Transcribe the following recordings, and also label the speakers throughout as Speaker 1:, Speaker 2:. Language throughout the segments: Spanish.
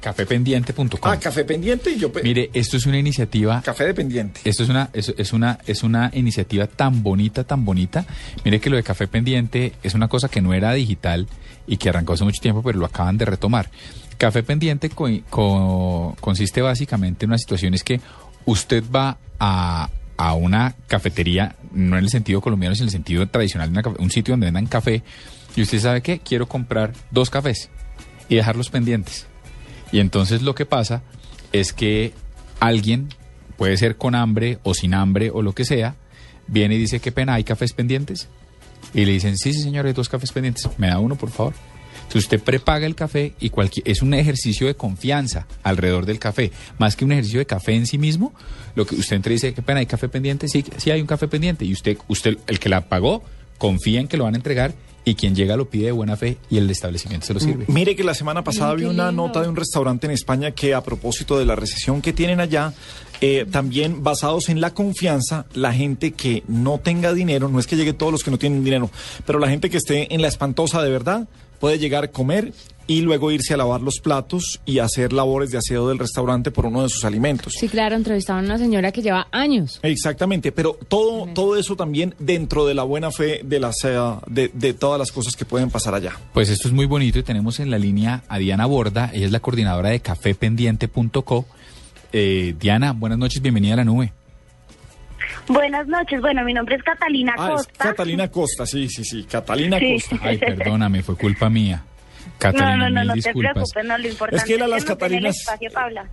Speaker 1: Cafependiente.com.
Speaker 2: Ah, Café Pendiente y yo... pe-
Speaker 1: Mire, esto es una iniciativa.
Speaker 2: Café Dependiente.
Speaker 1: Esto es una, es, es una, es una iniciativa tan bonita, tan bonita. Mire que lo de Café Pendiente es una cosa que no era digital y que arrancó hace mucho tiempo, pero lo acaban de retomar. Café Pendiente co- co- consiste básicamente en una situación es que usted va a, a una cafetería, no en el sentido colombiano, sino en el sentido tradicional, de una un sitio donde vendan café, y usted sabe que quiero comprar dos cafés y dejarlos pendientes. Y entonces lo que pasa es que alguien, puede ser con hambre o sin hambre o lo que sea, viene y dice, qué pena, ¿hay cafés pendientes? Y le dicen, sí, sí, señor, hay dos cafés pendientes. ¿Me da uno, por favor? Entonces usted prepaga el café y cualquier, es un ejercicio de confianza alrededor del café. Más que un ejercicio de café en sí mismo, lo que usted entra y dice, qué pena, ¿hay café pendiente? Sí, sí hay un café pendiente. Y usted, usted, el que la pagó, confía en que lo van a entregar y quien llega lo pide de buena fe y el establecimiento se lo sirve.
Speaker 2: Mire que la semana pasada vi una nota de un restaurante en España que a propósito de la recesión que tienen allá, eh, también basados en la confianza, la gente que no tenga dinero, no es que llegue todos los que no tienen dinero, pero la gente que esté en la espantosa de verdad puede llegar a comer y luego irse a lavar los platos y hacer labores de aseo del restaurante por uno de sus alimentos.
Speaker 3: Sí, claro, entrevistaban a una señora que lleva años.
Speaker 2: Exactamente, pero todo, todo eso también dentro de la buena fe de, las, eh, de, de todas las cosas que pueden pasar allá.
Speaker 1: Pues esto es muy bonito y tenemos en la línea a Diana Borda, ella es la coordinadora de cafependiente.co. Eh, Diana, buenas noches, bienvenida a la nube.
Speaker 4: Buenas noches. Bueno, mi nombre es Catalina
Speaker 2: Ah, es
Speaker 4: Costa.
Speaker 2: Catalina Costa, sí, sí, sí, Catalina
Speaker 4: Sí.
Speaker 2: Costa.
Speaker 1: Ay, perdóname, fue culpa mía. Catalina,
Speaker 4: no, no, no, no te
Speaker 1: disculpas.
Speaker 4: preocupes, no, lo importante
Speaker 2: Es que él a las Catalinas-
Speaker 4: espacio.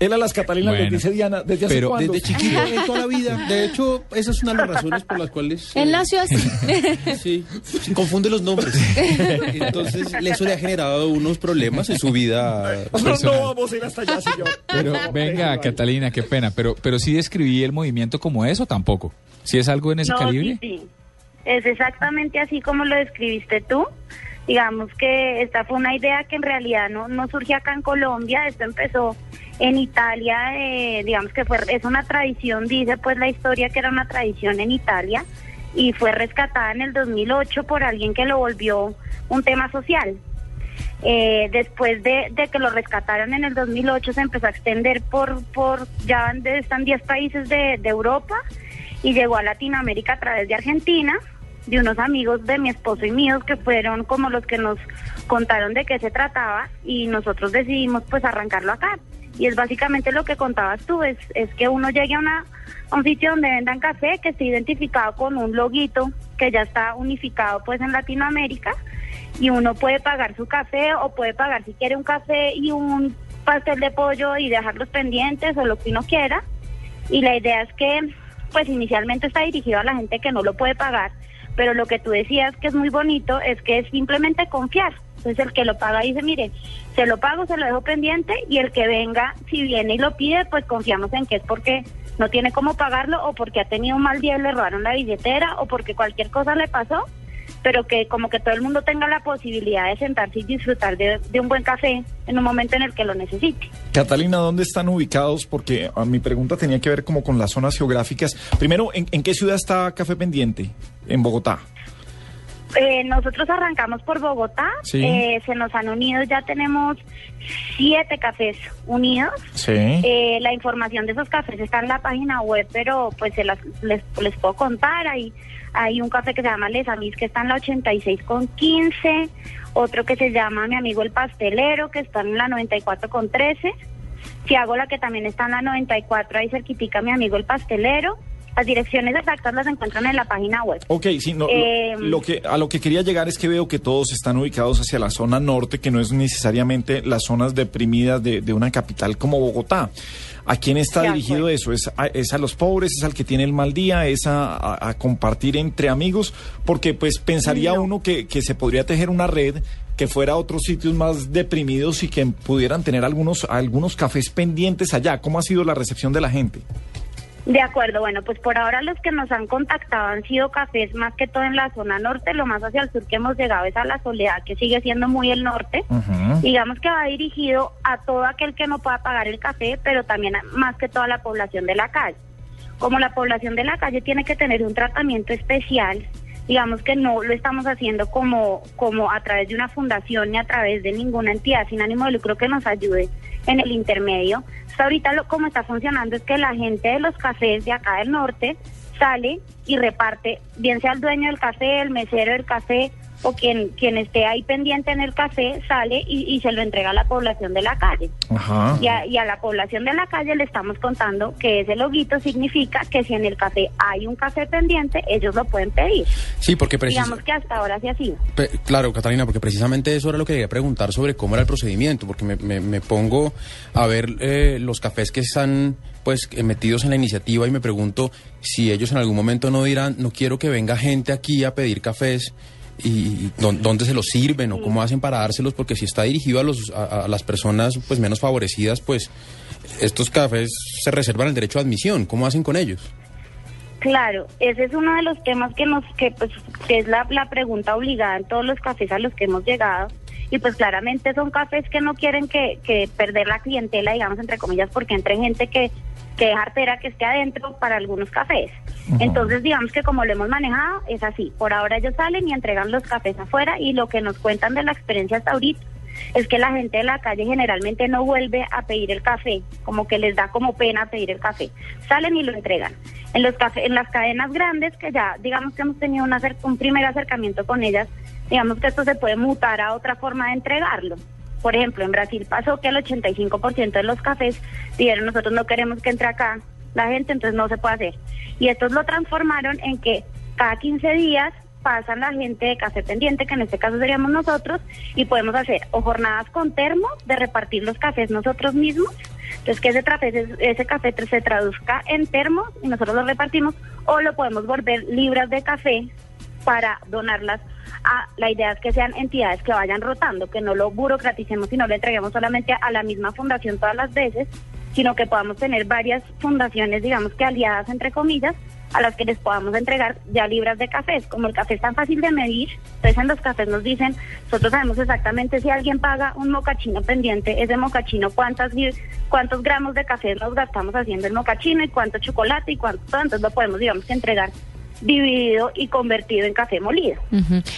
Speaker 2: Él a las Catalinas
Speaker 1: Bueno.
Speaker 2: les dice Diana, ¿desde hace
Speaker 1: Pero?
Speaker 5: Desde chiquito, en toda la vida. De hecho, esa es una de las razones por las cuales...
Speaker 3: Él
Speaker 5: eh,
Speaker 3: nació así.
Speaker 5: Sí, se confunde los nombres. Entonces, eso le ha generado unos problemas en su vida.
Speaker 2: Nosotros no vamos a ir hasta allá, señor.
Speaker 1: Pero
Speaker 2: No,
Speaker 1: venga. Catalina, qué pena, pero, pero sí describí el movimiento como eso tampoco. ¿Sí es algo en ese
Speaker 4: No,
Speaker 1: calibre?
Speaker 4: sí, sí. Es exactamente así como lo describiste tú. Digamos que esta fue una idea que en realidad no, no surgió acá en Colombia, esto empezó en Italia, eh, digamos que fue es una tradición, dice pues la historia que era una tradición en Italia y fue rescatada en el 2008 por alguien que lo volvió un tema social. Eh, después de, de que lo rescataron en el 2008 se empezó a extender por, por ya están 10 países de, de Europa y llegó a Latinoamérica a través de Argentina, de unos amigos de mi esposo y míos que fueron como los que nos contaron de qué se trataba y nosotros decidimos pues arrancarlo acá. Y es básicamente lo que contabas tú, es, es que uno llegue a, una, a un sitio donde vendan café que esté identificado con un loguito que ya está unificado pues en Latinoamérica y uno puede pagar su café o puede pagar si quiere un café y un pastel de pollo y dejarlos pendientes o lo que uno quiera. Y la idea es que, pues inicialmente está dirigido a la gente que no lo puede pagar, pero lo que tú decías que es muy bonito es que es simplemente confiar. Entonces el que lo paga dice, mire, se lo pago, se lo dejo pendiente y el que venga, si viene y lo pide, pues confiamos en que es porque no tiene cómo pagarlo o porque ha tenido un mal día y le robaron la billetera o porque cualquier cosa le pasó, pero que como que todo el mundo tenga la posibilidad de sentarse y disfrutar de, un buen café en un momento en el que lo necesite.
Speaker 2: Catalina, ¿dónde están ubicados? Porque a mi pregunta tenía que ver como con las zonas geográficas. Primero, ¿en, en qué ciudad está Café Pendiente? En Bogotá.
Speaker 4: Eh, nosotros arrancamos por Bogotá,
Speaker 2: Sí.
Speaker 4: eh, se nos han unido, ya tenemos siete cafés unidos.
Speaker 2: Sí.
Speaker 4: Eh, la información de esos cafés está en la página web, pero pues se las, les, les puedo contar. Hay, hay un café que se llama Les Amis, que está en la 86 con 15. Otro que se llama Mi Amigo el Pastelero, que está en la 94 con 13. la que también está en la 94, ahí cerquitica Mi Amigo el Pastelero. Las direcciones exactas las encuentran en la página web.
Speaker 2: Ok, sí, no, lo-
Speaker 4: Eh,
Speaker 2: lo, que, a lo que quería llegar es que veo que todos están ubicados hacia la zona norte, que no es necesariamente las zonas deprimidas de, de una capital como Bogotá. ¿A quién está dirigido
Speaker 4: acuerdo.
Speaker 2: eso? ¿Es a, es a los pobres? ¿Es al que tiene el mal día? ¿Es a, a- a compartir entre amigos? Porque pues pensaría
Speaker 4: No.
Speaker 2: uno que, que se podría tejer una red que fuera a otros sitios más deprimidos y que pudieran tener algunos, algunos cafés pendientes allá. ¿Cómo ha sido la recepción de la gente?
Speaker 4: De acuerdo, bueno, pues por ahora los que nos han contactado han sido cafés más que todo en la zona norte, lo más hacia el sur que hemos llegado es a la Soledad, que sigue siendo muy el norte. Digamos que va dirigido a todo aquel que no pueda pagar el café, pero también a- más que toda la población de la calle. Como la población de la calle tiene que tener un tratamiento especial, digamos que no lo estamos haciendo como, como a través de una fundación ni a través de ninguna entidad sin ánimo de lucro que nos ayude en el intermedio. Ahorita lo, como está funcionando es que la gente de los cafés de acá del norte sale y reparte, bien sea el dueño del café, el mesero del café o quien, quien esté ahí pendiente en el café, sale y, y se lo entrega a la población de la calle.
Speaker 2: Ajá.
Speaker 4: Y a, y a la población de la calle le estamos contando que ese loguito significa que si en el café hay un café pendiente, ellos lo pueden pedir.
Speaker 5: Sí, porque precis-
Speaker 4: Digamos que hasta ahora sí ha sido.
Speaker 5: Claro, Catalina, porque precisamente eso era lo que quería preguntar sobre cómo era el procedimiento, porque me, me- me pongo a ver eh, los cafés que están pues eh, metidos en la iniciativa y me pregunto si ellos en algún momento no dirán, no quiero que venga gente aquí a pedir cafés y, y dó- dónde se los sirven o cómo hacen para dárselos, porque si está dirigido a, los, a, a las personas pues menos favorecidas, pues estos cafés se reservan el derecho de admisión, ¿cómo hacen con ellos?
Speaker 4: Claro, ese es uno de los temas que nos, que pues, que es la, la pregunta obligada en todos los cafés a los que hemos llegado. Y pues claramente son cafés que no quieren que, que perder la clientela, digamos, entre comillas, porque entre gente que, que es artera que esté adentro para algunos cafés. Entonces, digamos que como lo hemos manejado, es así. Por ahora ellos salen y entregan los cafés afuera y lo que nos cuentan de la experiencia hasta ahorita es que la gente de la calle generalmente no vuelve a pedir el café, como que les da como pena pedir el café. Salen y lo entregan. En los café, en las cadenas grandes que ya digamos que hemos tenido un, un primer acercamiento con ellas, digamos que esto se puede mutar a otra forma de entregarlo. Por ejemplo, en Brasil pasó que el 85% de los cafés dijeron nosotros no queremos que entre acá la gente, entonces no se puede hacer. Y estos lo transformaron en que cada 15 días pasan la gente de café pendiente, que en este caso seríamos nosotros, y podemos hacer o jornadas con termo de repartir los cafés nosotros mismos, entonces que ese café, ese café se traduzca en termo y nosotros lo repartimos, o lo podemos volver libras de café para donarlas a la idea es que sean entidades que vayan rotando, que no lo burocraticemos y no lo entreguemos solamente a la misma fundación todas las veces, sino que podamos tener varias fundaciones, digamos que aliadas entre comillas, a las que les podamos entregar ya libras de cafés. Como el café es tan fácil de medir, entonces en los cafés nos dicen, nosotros sabemos exactamente si alguien paga un mocachino pendiente, ese mocachino, cuántas cuántos gramos de café nos gastamos haciendo el mocachino y cuánto chocolate y cuánto, entonces lo podemos, digamos entregar dividido y convertido en café molido.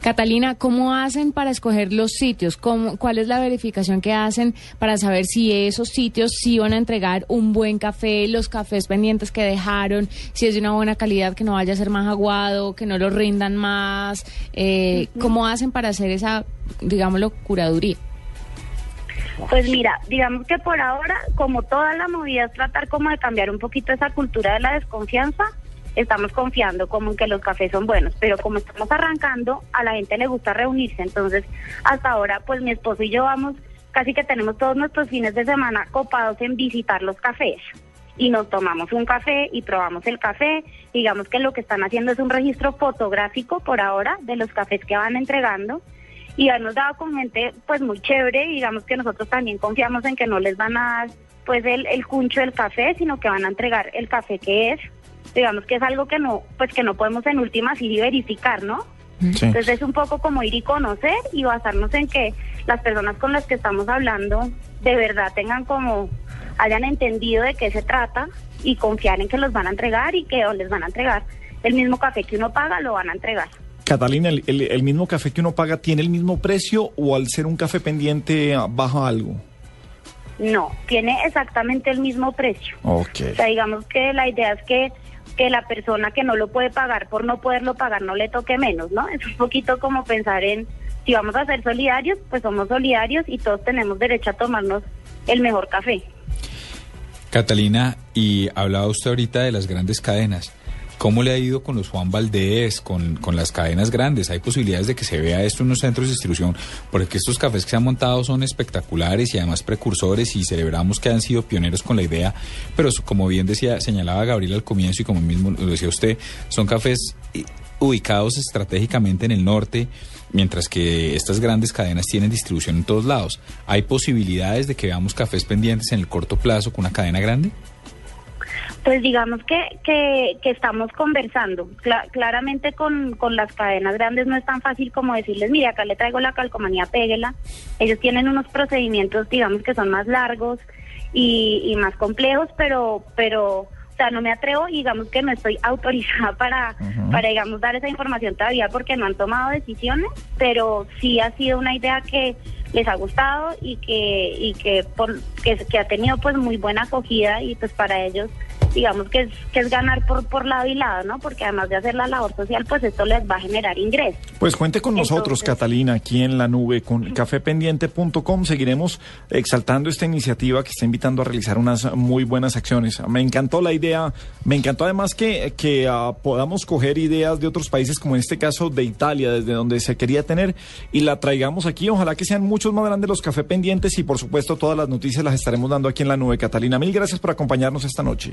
Speaker 3: Catalina, ¿cómo hacen para escoger los sitios? ¿Cómo, ¿Cuál es la verificación que hacen para saber si esos sitios sí van a entregar un buen café, los cafés pendientes que dejaron, si es de una buena calidad, que no vaya a ser más aguado, que no lo rindan más? Eh, ¿Cómo hacen para hacer esa, digámoslo, curaduría?
Speaker 4: Pues mira, digamos que por ahora, como toda la movida es tratar como de cambiar un poquito esa cultura de la desconfianza, estamos confiando como en que los cafés son buenos, pero como estamos arrancando, a la gente le gusta reunirse, entonces hasta ahora pues mi esposo y yo vamos, casi que tenemos todos nuestros fines de semana copados en visitar los cafés. Y nos tomamos un café y probamos el café, digamos que lo que están haciendo es un registro fotográfico por ahora de los cafés que van entregando. Y hemos dado con gente pues muy chévere. Digamos que nosotros también confiamos en que no les van a dar pues el, el cuncho del café, sino que van a entregar el café que es, digamos que es algo que no, pues que no podemos en últimas ir y verificar, ¿no?
Speaker 2: Sí.
Speaker 4: Entonces es un poco como ir y conocer y basarnos en que las personas con las que estamos hablando de verdad tengan como, hayan entendido de qué se trata y confiar en que los van a entregar y que o les van a entregar el mismo café que uno paga, lo van a entregar.
Speaker 2: Catalina, ¿el, el- el mismo café que uno paga tiene el mismo precio o al ser un café pendiente ah, baja algo?
Speaker 4: No, tiene exactamente el mismo precio.
Speaker 2: Ok.
Speaker 4: O sea, digamos que la idea es que, que la persona que no lo puede pagar por no poderlo pagar no le toque menos, ¿no? Es un poquito como pensar en, si vamos a ser solidarios, pues somos solidarios y todos tenemos derecho a tomarnos el mejor café.
Speaker 1: Catalina, y hablaba usted ahorita de las grandes cadenas. ¿Cómo le ha ido con los Juan Valdés, con, con las cadenas grandes? ¿Hay posibilidades de que se vea esto en los centros de distribución? Porque estos cafés que se han montado son espectaculares y además precursores y celebramos que han sido pioneros con la idea, pero como bien decía, señalaba Gabriel al comienzo y como mismo lo decía usted, son cafés eh, ubicados estratégicamente en el norte mientras que estas grandes cadenas tienen distribución en todos lados. ¿Hay posibilidades de que veamos cafés pendientes en el corto plazo con una cadena grande?
Speaker 4: Pues digamos que, que, que estamos conversando. Cla- claramente con, con las cadenas grandes no es tan fácil como decirles, mire, acá le traigo la calcomanía, péguela. Ellos tienen unos procedimientos, digamos, que son más largos y, y más complejos, pero, pero, o sea, no me atrevo y digamos que no estoy autorizada para, para, digamos, dar esa información todavía porque no han tomado decisiones, pero sí ha sido una idea que les ha gustado y que y que por que, que ha tenido pues muy buena acogida y pues para ellos digamos que es que es ganar por por lado y lado no porque además de hacer la labor social pues esto les va a generar ingresos
Speaker 2: Pues cuente con nosotros, Catalina, aquí en la nube con cafependiente.com. Seguiremos exaltando esta iniciativa que está invitando a realizar unas muy buenas acciones. Me encantó la idea, me encantó además que, que ah, podamos coger ideas de otros países, como en este caso de Italia, desde donde se quería tener, y la traigamos aquí. Ojalá que sean muchos más grandes los café pendientes y por supuesto todas las noticias las estaremos dando aquí en la nube. Catalina, mil gracias por acompañarnos esta noche.